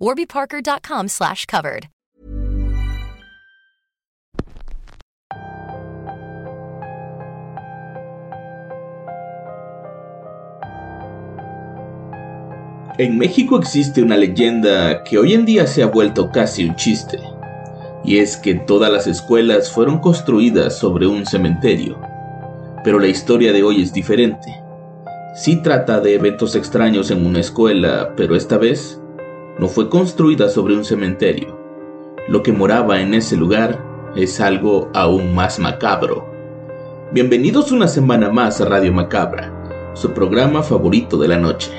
warbyparker.com slash covered. En México existe una leyenda que hoy en día se ha vuelto casi un chiste, y es que todas las escuelas fueron construidas sobre un cementerio. Pero la historia de hoy es diferente. Sí trata de eventos extraños en una escuela, pero esta vez no fue construida sobre un cementerio. Lo que moraba en ese lugar es algo aún más macabro. Bienvenidos una semana más a Radio Macabra, su programa favorito de la noche.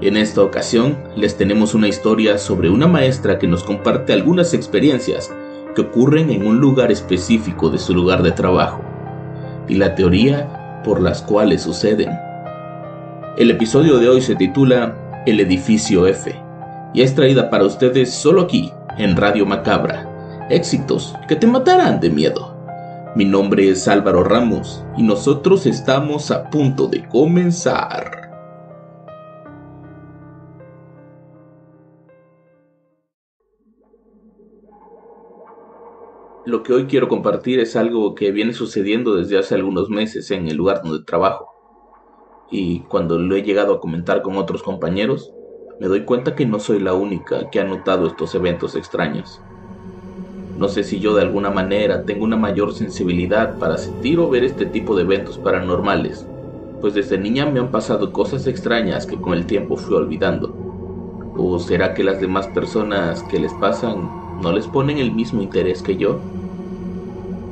En esta ocasión les tenemos una historia sobre una maestra que nos comparte algunas experiencias que ocurren en un lugar específico de su lugar de trabajo y la teoría por las cuales suceden. El episodio de hoy se titula El edificio F y es traída para ustedes solo aquí en Radio Macabra. Éxitos que te matarán de miedo. Mi nombre es Álvaro Ramos y nosotros estamos a punto de comenzar. Lo que hoy quiero compartir es algo que viene sucediendo desde hace algunos meses en el lugar donde trabajo. Y cuando lo he llegado a comentar con otros compañeros, me doy cuenta que no soy la única que ha notado estos eventos extraños. No sé si yo de alguna manera tengo una mayor sensibilidad para sentir o ver este tipo de eventos paranormales, pues desde niña me han pasado cosas extrañas que con el tiempo fui olvidando. ¿O será que las demás personas que les pasan no les ponen el mismo interés que yo?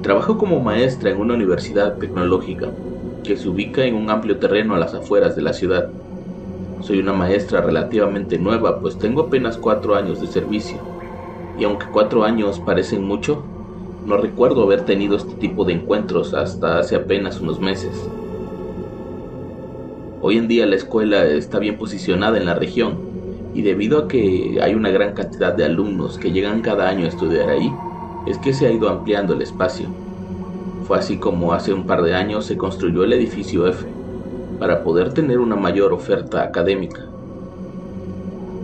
Trabajo como maestra en una universidad tecnológica que se ubica en un amplio terreno a las afueras de la ciudad. Soy una maestra relativamente nueva, pues tengo apenas cuatro años de servicio. Y aunque cuatro años parecen mucho, no recuerdo haber tenido este tipo de encuentros hasta hace apenas unos meses. Hoy en día la escuela está bien posicionada en la región y debido a que hay una gran cantidad de alumnos que llegan cada año a estudiar ahí, es que se ha ido ampliando el espacio. Fue así como hace un par de años se construyó el edificio F, para poder tener una mayor oferta académica.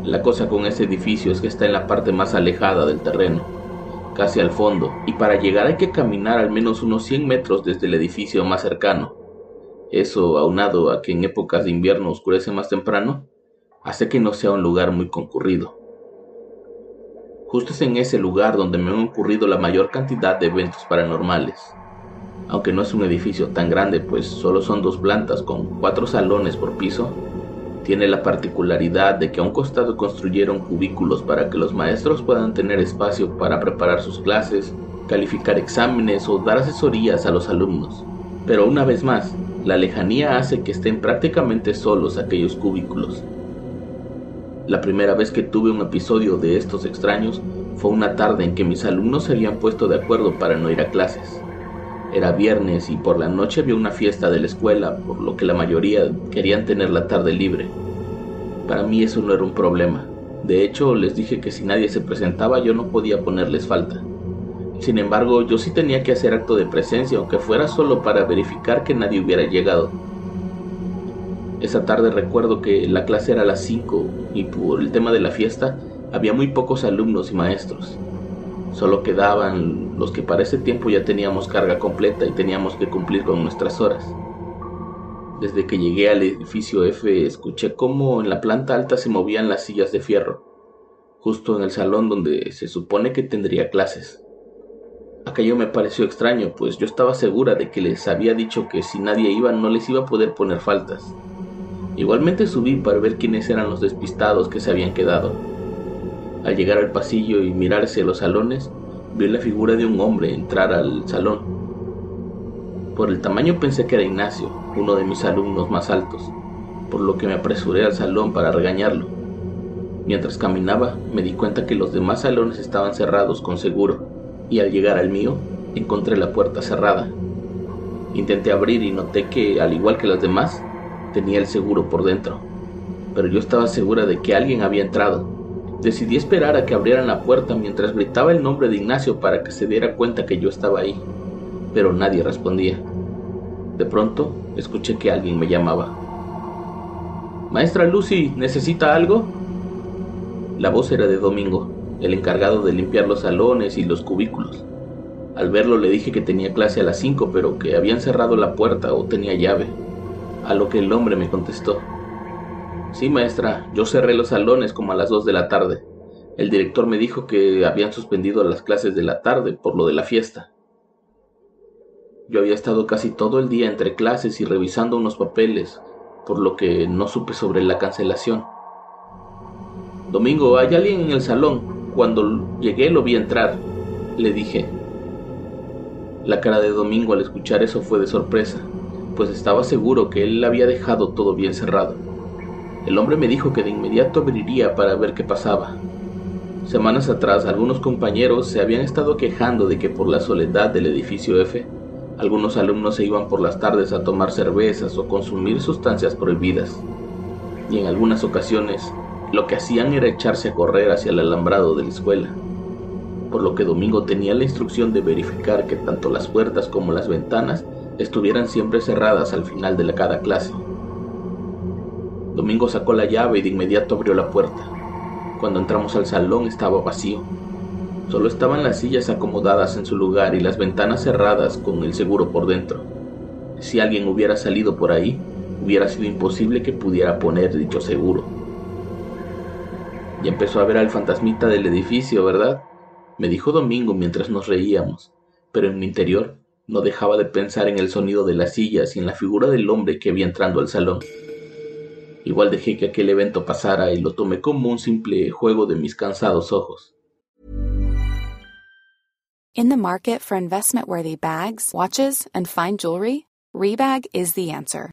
La cosa con ese edificio es que está en la parte más alejada del terreno, casi al fondo, y para llegar hay que caminar al menos unos 100 metros desde el edificio más cercano. Eso, aunado a que en épocas de invierno oscurece más temprano, hace que no sea un lugar muy concurrido. Justo es en ese lugar donde me han ocurrido la mayor cantidad de eventos paranormales. Aunque no es un edificio tan grande, pues solo son dos plantas con cuatro salones por piso, tiene la particularidad de que a un costado construyeron cubículos para que los maestros puedan tener espacio para preparar sus clases, calificar exámenes o dar asesorías a los alumnos. Pero una vez más, la lejanía hace que estén prácticamente solos aquellos cubículos, la primera vez que tuve un episodio de estos extraños fue una tarde en que mis alumnos se habían puesto de acuerdo para no ir a clases. Era viernes y por la noche había una fiesta de la escuela, por lo que la mayoría querían tener la tarde libre. Para mí eso no era un problema. De hecho, les dije que si nadie se presentaba yo no podía ponerles falta. Sin embargo, yo sí tenía que hacer acto de presencia, aunque fuera solo para verificar que nadie hubiera llegado. Esa tarde recuerdo que la clase era a las 5 y por el tema de la fiesta había muy pocos alumnos y maestros. Solo quedaban los que para ese tiempo ya teníamos carga completa y teníamos que cumplir con nuestras horas. Desde que llegué al edificio F escuché cómo en la planta alta se movían las sillas de fierro, justo en el salón donde se supone que tendría clases. Aquello me pareció extraño, pues yo estaba segura de que les había dicho que si nadie iba no les iba a poder poner faltas. Igualmente subí para ver quiénes eran los despistados que se habían quedado. Al llegar al pasillo y mirarse los salones, vi la figura de un hombre entrar al salón. Por el tamaño pensé que era Ignacio, uno de mis alumnos más altos, por lo que me apresuré al salón para regañarlo. Mientras caminaba, me di cuenta que los demás salones estaban cerrados con seguro, y al llegar al mío, encontré la puerta cerrada. Intenté abrir y noté que, al igual que las demás, tenía el seguro por dentro, pero yo estaba segura de que alguien había entrado. Decidí esperar a que abrieran la puerta mientras gritaba el nombre de Ignacio para que se diera cuenta que yo estaba ahí, pero nadie respondía. De pronto, escuché que alguien me llamaba. Maestra Lucy, ¿necesita algo? La voz era de Domingo, el encargado de limpiar los salones y los cubículos. Al verlo le dije que tenía clase a las 5, pero que habían cerrado la puerta o tenía llave, a lo que el hombre me contestó. Sí, maestra, yo cerré los salones como a las 2 de la tarde. El director me dijo que habían suspendido las clases de la tarde por lo de la fiesta. Yo había estado casi todo el día entre clases y revisando unos papeles, por lo que no supe sobre la cancelación. Domingo, ¿hay alguien en el salón? Cuando llegué lo vi entrar. Le dije. La cara de Domingo al escuchar eso fue de sorpresa, pues estaba seguro que él había dejado todo bien cerrado. El hombre me dijo que de inmediato abriría para ver qué pasaba. Semanas atrás algunos compañeros se habían estado quejando de que por la soledad del edificio F, algunos alumnos se iban por las tardes a tomar cervezas o consumir sustancias prohibidas. Y en algunas ocasiones lo que hacían era echarse a correr hacia el alambrado de la escuela, por lo que Domingo tenía la instrucción de verificar que tanto las puertas como las ventanas estuvieran siempre cerradas al final de cada clase. Domingo sacó la llave y de inmediato abrió la puerta. Cuando entramos al salón estaba vacío. Solo estaban las sillas acomodadas en su lugar y las ventanas cerradas con el seguro por dentro. Si alguien hubiera salido por ahí, hubiera sido imposible que pudiera poner dicho seguro. Y empezó a ver al fantasmita del edificio, ¿verdad? Me dijo Domingo mientras nos reíamos, pero en mi interior no dejaba de pensar en el sonido de las sillas y en la figura del hombre que había entrando al salón. Igual dejé que aquel evento pasara y lo tomé como un simple juego de mis cansados ojos. In the market for investment-worthy bags, watches, and fine jewelry, Rebag is the answer.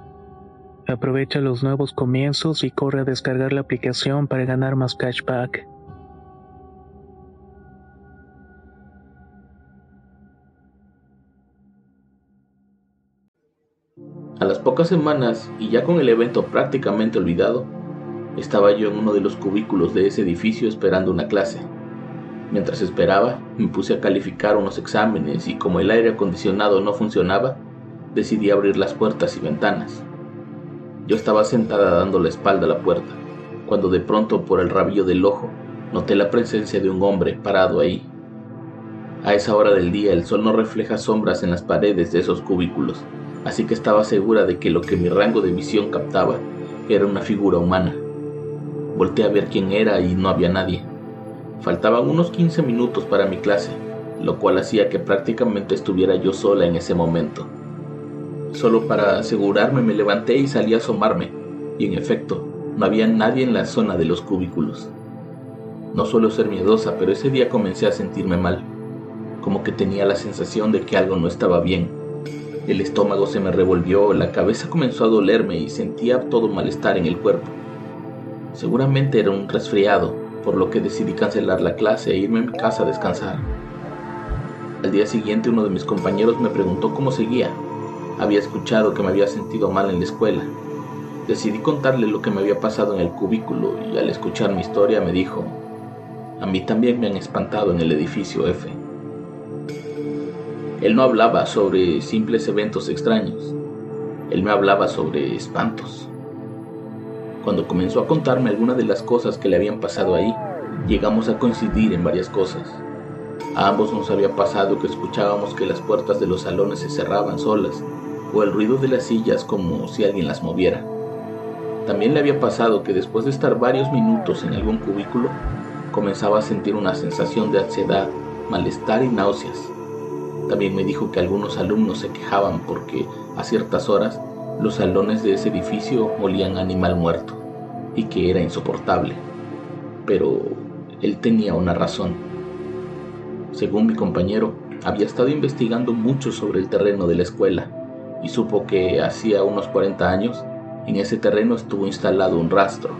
Aprovecha los nuevos comienzos y corre a descargar la aplicación para ganar más cashback. A las pocas semanas, y ya con el evento prácticamente olvidado, estaba yo en uno de los cubículos de ese edificio esperando una clase. Mientras esperaba, me puse a calificar unos exámenes y como el aire acondicionado no funcionaba, decidí abrir las puertas y ventanas. Yo estaba sentada dando la espalda a la puerta, cuando de pronto por el rabillo del ojo noté la presencia de un hombre parado ahí. A esa hora del día el sol no refleja sombras en las paredes de esos cubículos, así que estaba segura de que lo que mi rango de visión captaba era una figura humana. Volté a ver quién era y no había nadie. Faltaban unos 15 minutos para mi clase, lo cual hacía que prácticamente estuviera yo sola en ese momento. Solo para asegurarme me levanté y salí a asomarme, y en efecto, no había nadie en la zona de los cubículos. No suelo ser miedosa, pero ese día comencé a sentirme mal, como que tenía la sensación de que algo no estaba bien el estómago se me revolvió, la cabeza comenzó a dolerme y sentía todo malestar en el cuerpo. Seguramente era un resfriado, por lo que decidí cancelar la clase e irme a mi casa a descansar. Al día siguiente uno de mis compañeros me preguntó cómo seguía. Había escuchado que me había sentido mal en la escuela. Decidí contarle lo que me había pasado en el cubículo y al escuchar mi historia me dijo, a mí también me han espantado en el edificio F. Él no hablaba sobre simples eventos extraños, él me hablaba sobre espantos. Cuando comenzó a contarme algunas de las cosas que le habían pasado ahí, llegamos a coincidir en varias cosas. A ambos nos había pasado que escuchábamos que las puertas de los salones se cerraban solas o el ruido de las sillas como si alguien las moviera. También le había pasado que después de estar varios minutos en algún cubículo, comenzaba a sentir una sensación de ansiedad, malestar y náuseas. También me dijo que algunos alumnos se quejaban porque a ciertas horas los salones de ese edificio olían animal muerto y que era insoportable. Pero él tenía una razón. Según mi compañero, había estado investigando mucho sobre el terreno de la escuela y supo que hacía unos 40 años en ese terreno estuvo instalado un rastro,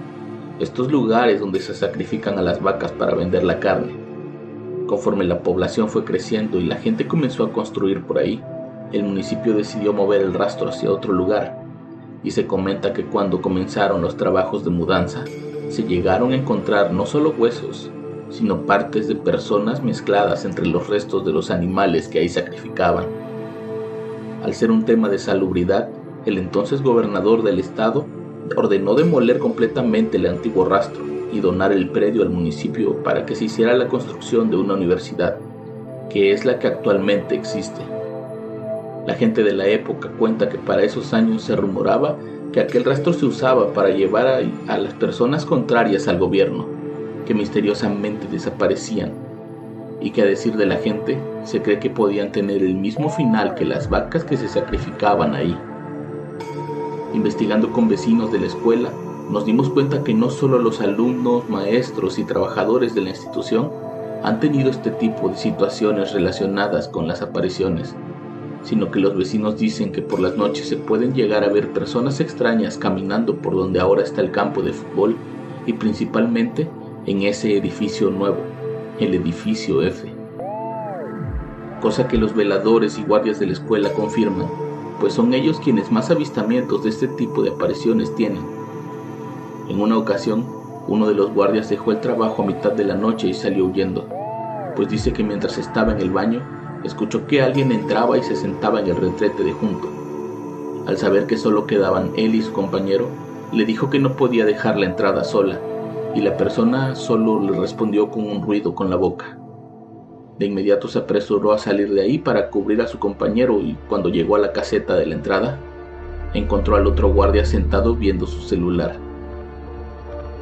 estos lugares donde se sacrifican a las vacas para vender la carne. Conforme la población fue creciendo y la gente comenzó a construir por ahí, el municipio decidió mover el rastro hacia otro lugar, y se comenta que cuando comenzaron los trabajos de mudanza, se llegaron a encontrar no solo huesos, sino partes de personas mezcladas entre los restos de los animales que ahí sacrificaban. Al ser un tema de salubridad, el entonces gobernador del estado ordenó demoler completamente el antiguo rastro y donar el predio al municipio para que se hiciera la construcción de una universidad, que es la que actualmente existe. La gente de la época cuenta que para esos años se rumoraba que aquel rastro se usaba para llevar a, a las personas contrarias al gobierno, que misteriosamente desaparecían, y que a decir de la gente se cree que podían tener el mismo final que las vacas que se sacrificaban ahí. Investigando con vecinos de la escuela, nos dimos cuenta que no solo los alumnos, maestros y trabajadores de la institución han tenido este tipo de situaciones relacionadas con las apariciones, sino que los vecinos dicen que por las noches se pueden llegar a ver personas extrañas caminando por donde ahora está el campo de fútbol y principalmente en ese edificio nuevo, el edificio F. Cosa que los veladores y guardias de la escuela confirman, pues son ellos quienes más avistamientos de este tipo de apariciones tienen en una ocasión, uno de los guardias dejó el trabajo a mitad de la noche y salió huyendo, pues dice que mientras estaba en el baño, escuchó que alguien entraba y se sentaba en el retrete de junto. Al saber que solo quedaban él y su compañero, le dijo que no podía dejar la entrada sola, y la persona solo le respondió con un ruido con la boca. De inmediato se apresuró a salir de ahí para cubrir a su compañero y cuando llegó a la caseta de la entrada, encontró al otro guardia sentado viendo su celular.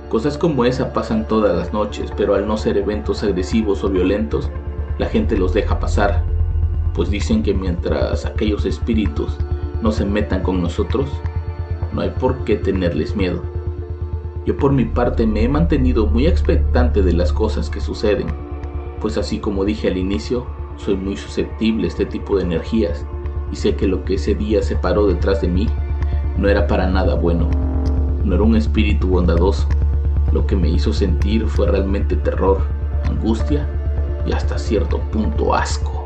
Cosas como esa pasan todas las noches, pero al no ser eventos agresivos o violentos, la gente los deja pasar, pues dicen que mientras aquellos espíritus no se metan con nosotros, no hay por qué tenerles miedo. Yo por mi parte me he mantenido muy expectante de las cosas que suceden, pues así como dije al inicio, soy muy susceptible a este tipo de energías y sé que lo que ese día se paró detrás de mí no era para nada bueno, no era un espíritu bondadoso, lo que me hizo sentir fue realmente terror, angustia y hasta cierto punto asco.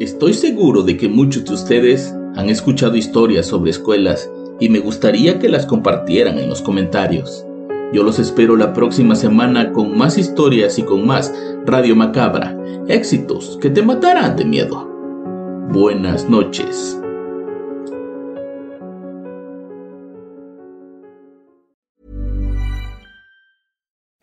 Estoy seguro de que muchos de ustedes han escuchado historias sobre escuelas y me gustaría que las compartieran en los comentarios. Yo los espero la próxima semana con más historias y con más Radio Macabra. Éxitos que te matarán de miedo. Buenas noches.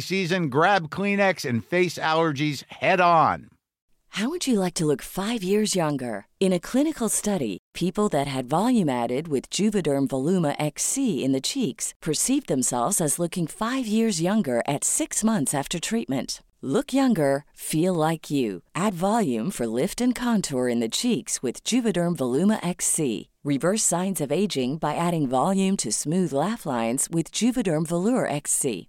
season, grab Kleenex and face allergies head on. How would you like to look five years younger? In a clinical study, people that had volume added with Juvederm Voluma XC in the cheeks perceived themselves as looking five years younger at six months after treatment. Look younger, feel like you. Add volume for lift and contour in the cheeks with Juvederm Voluma XC. Reverse signs of aging by adding volume to smooth laugh lines with Juvederm Volure XC.